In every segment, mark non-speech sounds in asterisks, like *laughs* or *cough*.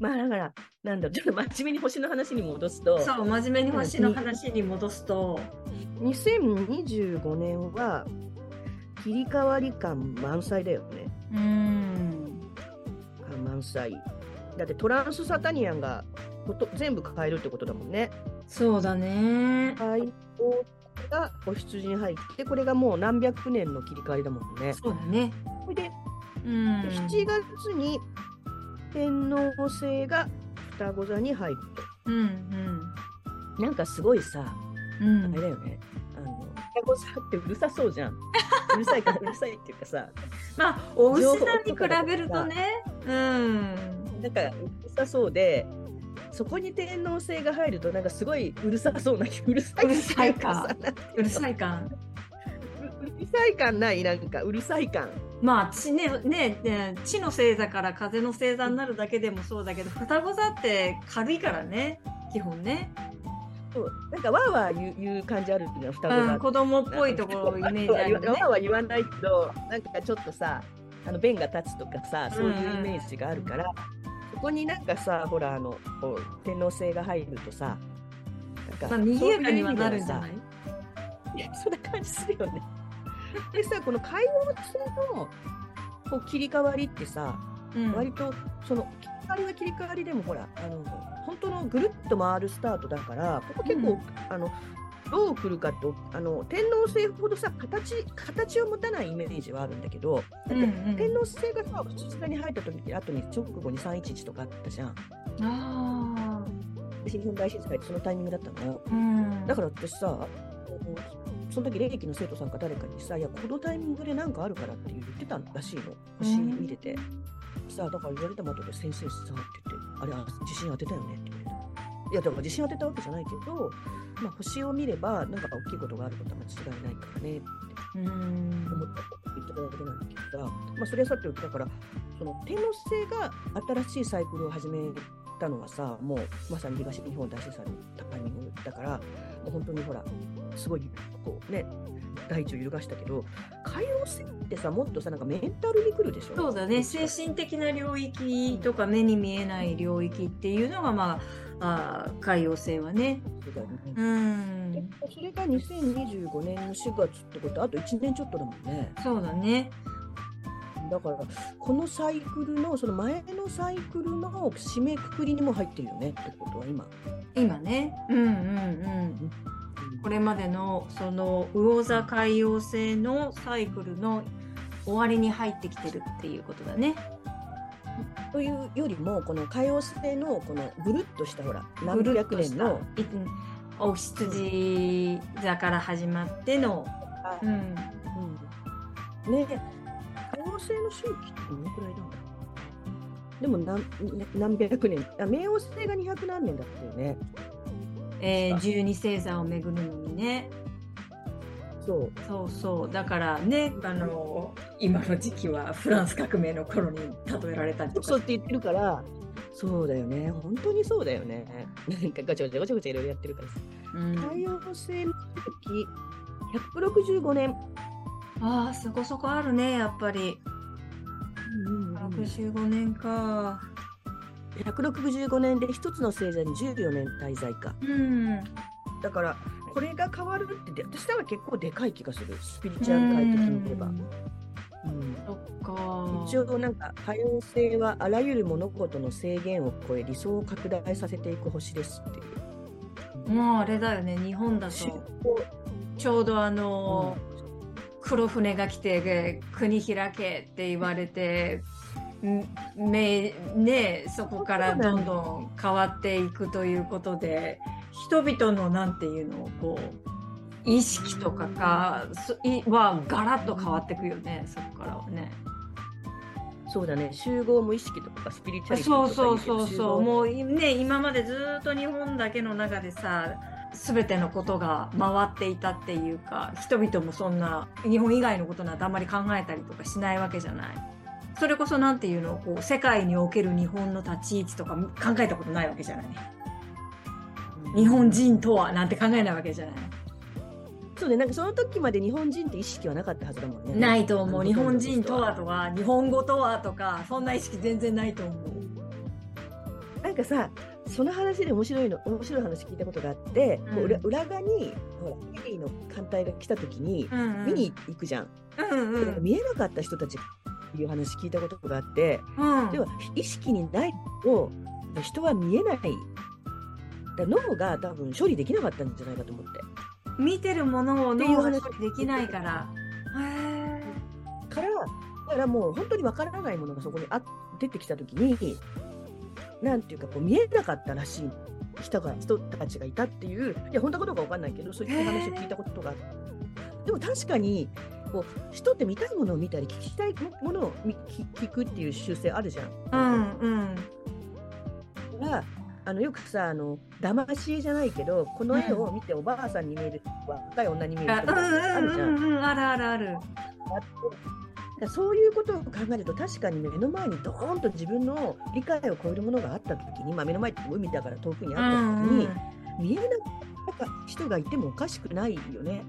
まあだから、なんだろう、ちょっと真面目に星の話に戻すと、そう真面目に星の話に戻すと、2025年は切り替わり感満載だよね。うん感満載。だってトランスサタニアンがこと全部変えるってことだもんね。そうだねはい。がお羊に入って、これがもう何百年の切り替わりだもんね。そうだねで、うん7月に天皇星が双子座に入ると。うんなんかすごいさ、うん。うんあれだよね。あの双子座ってうるさそうじゃん。*laughs* うるさいからうるさいっていうかさ、まあお牛さんに比べるとね。うん。なんかうるさそうで、そこに天皇星が入るとなんかすごいうるさそうなうるさい。うるさいか。なんていうるさい感ううるさい感ない？なんかうるさい感。まあ地ねねね地の星座から風の星座になるだけでもそうだけど双子座って軽いからね基本ね、そう。なんかわーわー言う言う感じあるっていうのは双子座うん、子供っぽいところイメージあるよね。わーわー言わないけど、なんかちょっとさ、あの弁が立つとかさ、そういうイメージがあるから、そこになんかさ、ほら、あの、天皇星が入るとさ、なんか、まあ賑やかにはなるんじゃない？いや、そんな感じするよね。*laughs* でさ、この海王星のこう切り替わりってさ、うん。割とその切り替わりは切り替わりでもほらあの本当のぐるっと回るスタートだからここ結構、うん。あのどう来るかとあの天皇星ほどさ形形を持たないイメージはあるんだけど、だってうんうん。天皇星がさ普通に入った時って後に直後に311とかあったじゃん。あ日本大震災ってそのタイミングだったのーうん。だから私さその時霊気の生徒さんか誰かにさ「いやこのタイミングでなんかあるから」って言ってたらしいの。星見てて、さあだから言われたまとで先生さって言って「あれあ地震当てたよね」って言われた。いやだから地震当てたわけじゃないけど、まあ、星を見ればなんか大きいことがあることは間違いないからねって。うん。思ったこと言ってただけなんだけどさ、まあ、それはさておきだからその天皇星が新しいサイクルを始めたのはさもうまさに東日本大震災のタイミングだからもう本当にほらすごいこうね大地を揺るがしたけど海王星ってさもっとさなんかメンタルに来るでしょ？そうだね。精神的な領域とか目に見えない領域っていうのがまああー海洋星はね。そうだよね。うん。でそれが2025年の4月ってこと？あと1年ちょっとだもんね。そうだね。だからこのサイクルのその前のサイクルの締めくくりにも入ってるよねってことは今、今ね。うんうん。うんこれまでのその魚座海洋星のサイクルの終わりに入ってきてるっていうことだね。というよりもこの海洋星のこのぐるっとしたほら何百年のいお羊座から始まっての、うん、うん。ね。海洋星の周期ってどのくらいなんだでも何何百年。あ冥王星が200何年だったよねえー、12星座を巡るのにね。そう。そうそう。だからねあの今の時期はフランス革命の頃に例えられたりとかそうって言ってるから。そうだよね。本当にそうだよね。なんかごちゃごちゃごちゃごちゃいろいろやってるからさ。うん、海洋星の周期165年。ああそこそこあるねやっぱり。うん65年か165年で一つの星座に14年滞在か。うん。だからこれが変わるってで私は結構でかい気がする。スピリチュアル界的に言えば、うん。そっか。一応なんか多様性はあらゆる物事の制限を超え理想を拡大させていく星ですっていう。もうあれだよね日本だ出と向ちょうどあの、黒船が来て国開けって言われてんめねそこからどんどん変わっていくということで人々のなんていうのをこう意識とかがそいはガラッと変わっていくよねそこからはね。そうだね集合無意識とかスピリチュアリティそうとかそうそうそううもうね今までずっと日本だけの中でさ全てのことが回っていたっていうか人々もそんな日本以外のことなんてあんまり考えたりとかしないわけじゃない。それこそなんていうのこう世界における日本の立ち位置とか考えたことないわけじゃない。日本人とはなんて考えないわけじゃない。そうねなんかその時まで日本人って意識はなかったはずだもんね。ないと思う。日本人とはほとか日本語とはとかそんな意識全然ないと思う。かさその話で面白いの面白い話聞いたことがあって、こうん裏側にほらメリーの艦隊が来た時にうんうん見に行くじゃん、うんうん見えなかった人たちいう話聞いたことがあって、うん。では意識にないと人は見えない。だ脳が多分処理できなかったんじゃないかと思って。見てるものをっていう話脳が処理できないから。へからだからもう本当にわからないものがそこにあ出てきた時になんていうかこう見えなかったらしい人が人たちがいたっていういや本当かどうかわかんないけどそういう話を聞いたことがあって。でも確かにこう人って見たいものを見たり聞きたいものを見聞聞くっていう習性あるじゃん。ーうんうんだからあのよくさあの騙し絵じゃないけどこの絵を見ておばあさんに見える若い女に見えるとかあるじゃん。うんうんうんうんあるあるある。そういうことを考えると確かに目の前にドーンと自分の理解を超えるものがあった時に、まあ、目の前って海だから遠くにうあったん時に、見えなかった人がいてもおかしくないよね。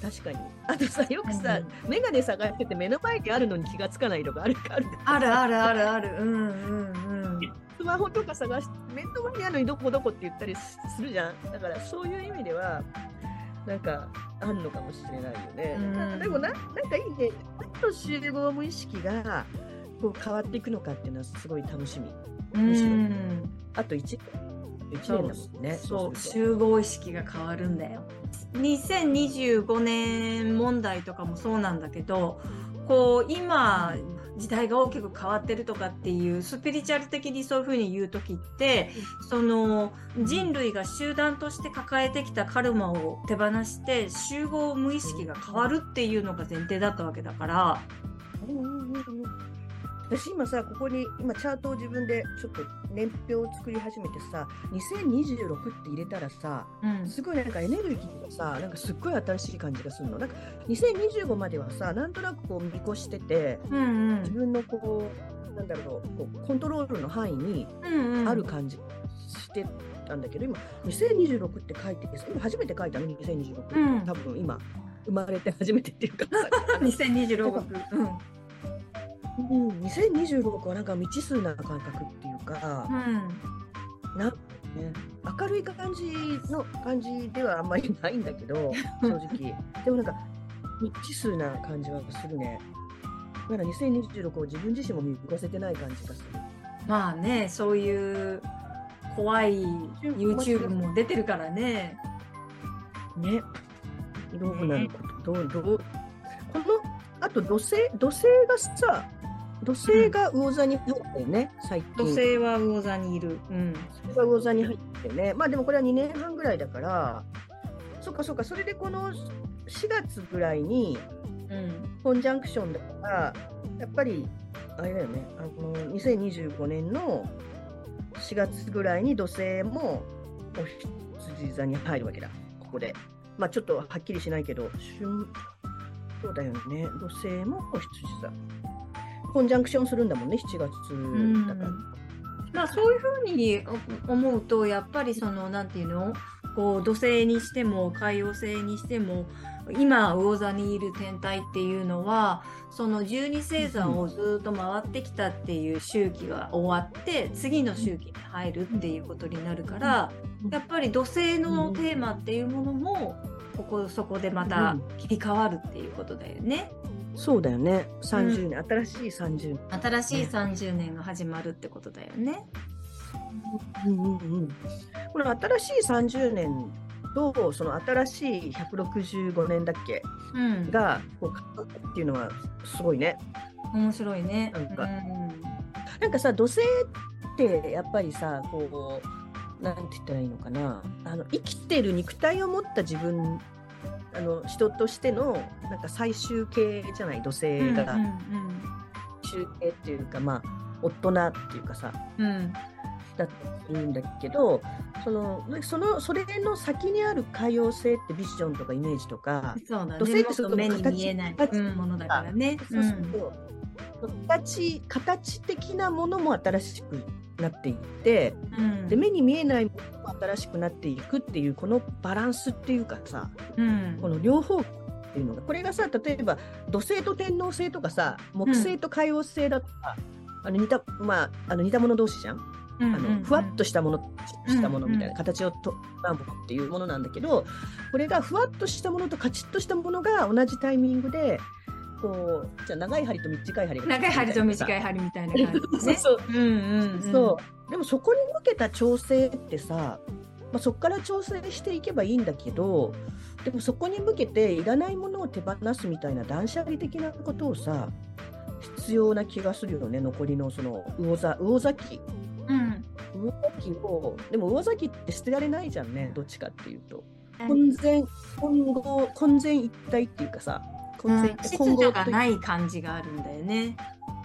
確かに。あとさ、よくさ、眼鏡探してて目の前にあるのに気がつかないとかあるある。あるあるあるある。うんうんうん。スマホとか探して、目の前にあるのにどこどこって言ったりすするじゃん。だからそういう意味では、なんか、あんのかもしれないよね。うんでもな、なんかいいね。何の集合無意識がこう変わっていくのかっていうのはすごい楽しみ。むしろうんあと1年。1そう年だもんね。そう集合意識が変わるんだよ。2025年問題とかもそうなんだけどこう今時代が大きく変わってるとかっていうスピリチュアル的にそういうふうに言う時ってその人類が集団として抱えてきたカルマを手放して集合無意識が変わるっていうのが前提だったわけだから。私今さここに今チャートを自分でちょっと年表を作り始めてさ2026って入れたらさうん。すごいなんかエネルギーがさなんかすっごい新しい感じがするの。なんか2025まではさなんとなくこう見越しててうん自分のこうなんだろうこうコントロールの範囲にうんうん。ある感じしてたんだけど、今2026って書いてて今初めて書いたの？2026、うん。多分今生まれて初めてっていうか2026、*laughs* うんうん、2026はなんか未知数な感覚っていうか、うんな明るい感じの感じではあんまりないんだけど *laughs* 正直。でもなんか未知数な感じはするね。だから2026を自分自身も見越せてない感じがする。まあね、そういう怖い YouTube も出てるからね。ね。どうなること、どうどうこのあと土星土星がさ土星が魚座に入ってるね、最近。土星は魚座にいる。うん。土星が魚座に入ってね。まあでもこれは2年半ぐらいだからそっかそっかそれでこの4月ぐらいにうん。コンジャンクションだからやっぱりあれだよね。あの2025年の4月ぐらいに土星もお羊座に入るわけだ。ここで。まあちょっとはっきりしないけど春そうだよね。土星もお羊座コンジャンクションするんだもんね7月だから、まあそういうふうに思うとやっぱりそのなんていうの？こう土星にしても海王星にしても今魚座にいる天体っていうのはその12星座をずっと回ってきたっていう周期が終わって次の周期に入るっていうことになるからやっぱり土星のテーマっていうものもここそこでまた切り替わるっていうことだよね。そうだよね。30年、新しい30年。新しい30年が始まるってことだよね。う。んうんうん、この新しい30年とその新しい165年だっけうん、がこうっていうのはすごいね。面白いね。なんか。うん。なんかさ土星ってやっぱりさこうなんて言ったらいいのかな。あの生きてる肉体を持った自分あの人としてのなんか最終形じゃない土星うんが。終形っていうか、まあ大人っていうかさ。うん。うん。だったりするんだけどそのそのそれの先にある海洋星ってビジョンとかイメージとか、そうだね。土星ってすごくもっと目に見えない、ものだからね。そうすると、形形的なものも新しくなっていってうん。で目に見えないものも新しくなっていくっていうこのバランスっていうかさうん。この両方っていうのがこれがさ例えば土星と天王星とかさ木星と海王星だとか、あの似たまああの似た者同士じゃん？あのふわっとしたものしたものみたいな、形をとなものっていうものなんだけどこれがふわっとしたものとカチッとしたものが同じタイミングでこうじゃ長い針と短い針長い針と短い針みたいな感じね。*laughs* そうそう,、うんうんうん、そう。でもそこに向けた調整ってさ、まあ、そこから調整していけばいいんだけどでもそこに向けていらないものを手放すみたいな断捨離的なことをさ必要な気がするよね。残りのその魚座魚座期魚崎をでも魚崎って捨てられないじゃんね。どっちかっていうと。混然混合混然一体っていうかさ混然一体、混合がない感じがあるんだよね。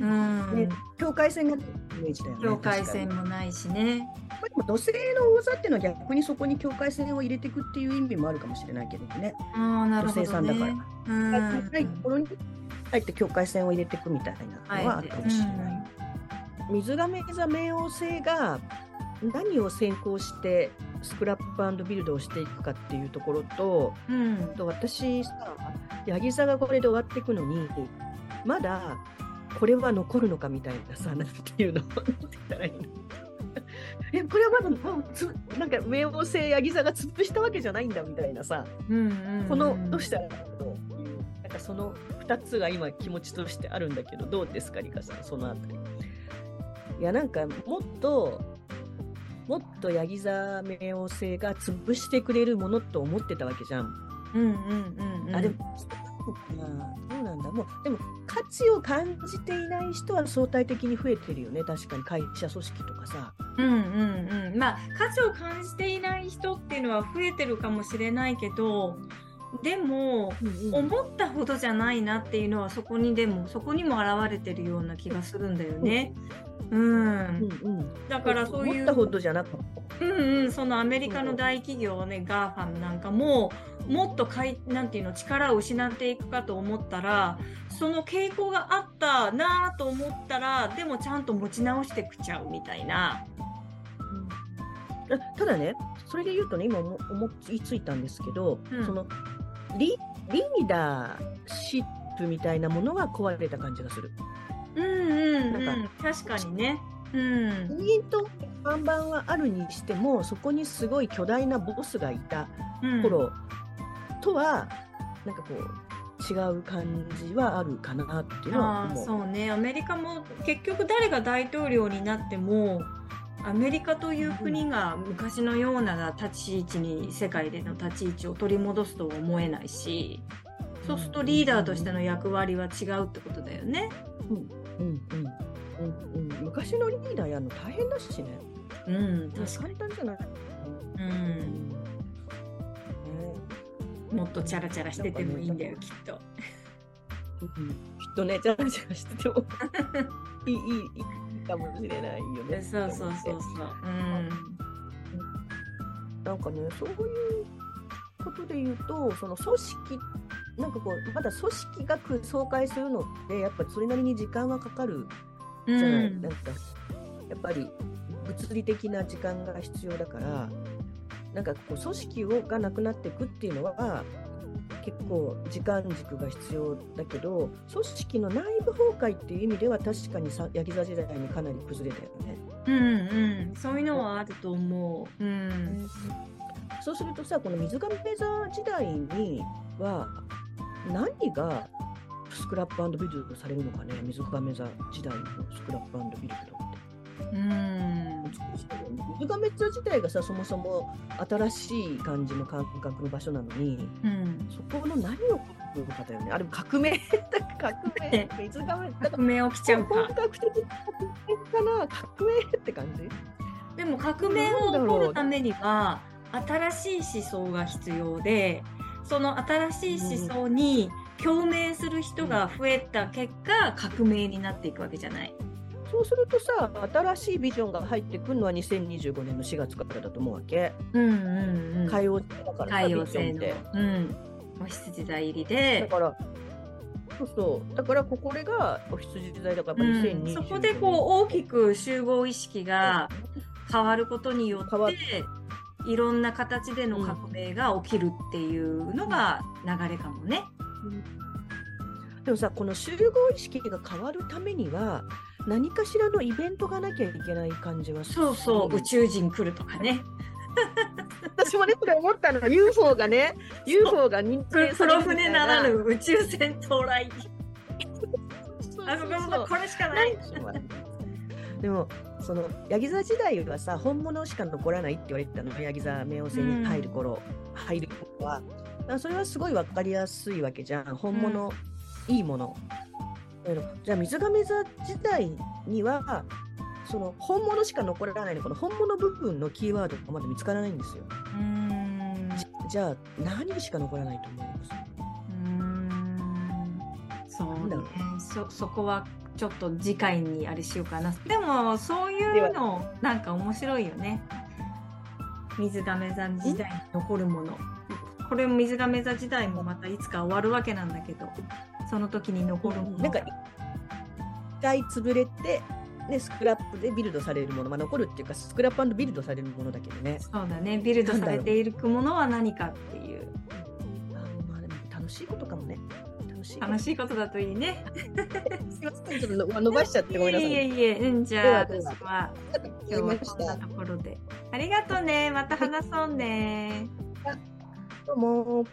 うん、ね、境界線がイメージだよね。境界線もないしね。まあ、でも土星の魚座っていうのは逆にそこに境界線を入れていくっていう意味もあるかもしれないけどね。あなるほど、ね、土星さんだから。うん。はい、ころに入って境界線を入れていくみたいなのはあるかもしれない。はい水亀座冥王星が何を先行してスクラップビルドをしていくかっていうところと、うん、と私さヤギ座がこれで終わっていくのにまだこれは残るのかみたいなさなんていうのなんて言ったらいいの。*laughs* えこれはまだなんか冥王星ヤギ座が潰したわけじゃないんだみたいなさ、このどうしたらいいのなんかその2つが今気持ちとしてあるんだけどどうですかリカさんそのあたり。いやなんかもっともっとヤギ座冥王星が潰してくれるものと思ってたわけじゃん。うんうんうんうん、あでもどうなんだ？もうでも価値を感じていない人は相対的に増えてるよね。確かに会社組織とかさ。うんうんうん。まあ価値を感じていない人っていうのは増えてるかもしれないけどでも、うんうん、思ったほどじゃないなっていうのはそこにでもそこにも現れてるような気がするんだよね。うん、うんうん、だからそういう。思ったほどじゃなくうんうん、そのアメリカの大企業ね、 GAFAM なんかももっとかいなんていうの力を失っていくかと思ったらその傾向があったなと思ったらでもちゃんと持ち直してくちゃうみたいな。うん、ただねそれで言うとね今思いついたんですけど、うん、そのリリーダーシップみたいなものは壊れた感じがする。うんうん、なんか確かにね。うん、人と看板はあるにしてもそこにすごい巨大なボスがいた頃とは、うん、なんかこう違う感じはあるかなっていうのは思う。そうねアメリカも結局誰が大統領になってもアメリカという国が昔のような立ち位置に世界での立ち位置を取り戻すとは思えないしそうするとリーダーとしての役割は違うってことだよね。うんうんうんうん、昔のリーダーやるの大変だしね。うん、確かに簡単じゃない。うん、ね、もっとチャラチャラしててもいいんだよ、きっと。うん、きっとね、チャラチャラしてても *laughs* いいいいいいかもしれないよね。そうそうそうそう。うん、なんかねそういうことで言うとその組織なんかこうまだ組織学総会するのってやっぱりそれなりに時間がかかるじゃない、うん、なんかやっぱり物理的な時間が必要だからなんかこう組織をがなくなっていくっていうのは結構時間軸が必要だけど組織の内部崩壊っていう意味では確かにさヤギ座時代にかなり崩れたよね。うんうん、そういうのはあると思う。うん、そうするとさこの水上座時代には何がスクラップビルドされるのかね水亀座時代のスクラップビルドって。うん水亀座自体がさそもそも新しい感じの感覚の場所なのに、うん、そこの何を起こるかだよねあれ革命革命。*laughs* 水亀革命起きちゃうか。本格的な革命かな革命って感じ？でも革命を起こるためには新しい思想が必要でその新しい思想に共鳴する人が増えた結果、革命になっていくわけじゃない。そうするとさ新しいビジョンが入ってくるのは2025年の4月からだと思うわけ。うんうんうん。海王星だから海王星の。うん。お羊座入りで。だからそうそうだからここれがお羊座だからやっぱ2025年、うん、そこでこう大きく集合意識が変わることによっていろんな形での革命が起きるっていうのが流れかもね。うんでもさこの集合意識が変わるためには何かしらのイベントがなきゃいけない感じはそうそう宇宙人来るとかね。私もねそれ思ったの。UFO がね UFO が認定黒船ならぬ宇宙船到来。あそこもこれしかない。でもそのヤギ座時代はさ本物しか残らないって言われてたの。ヤギ座冥王星に入る頃、うん、入る頃は。それはすごい分かりやすいわけじゃん。本物、うん、いいものじゃあ水亀座時代にはその本物しか残らないのこの本物部分のキーワードがまだ見つからないんですよ。じゃあ何しか残らないと思います。うん。そうね。そそこはちょっと次回にあれしようかな。でもそういうのなんか面白いよね。水亀座時代に残るものこれも水亀座時代もまたいつか終わるわけなんだけどその時に残るもの。なんか一回潰れてね、スクラップでビルドされるもの、まあ、残るっていうかスクラップビルドされるものだけどね。そうだね。ビルドされているものは何かっていう。あまあでも楽しいことかもね。楽しいこと。だといいね。すいません。ちょっと伸ばしちゃってごめんなさい。いえいえうんじゃあ私は今日はこんなところで。ありがとうね。また話そうねどうも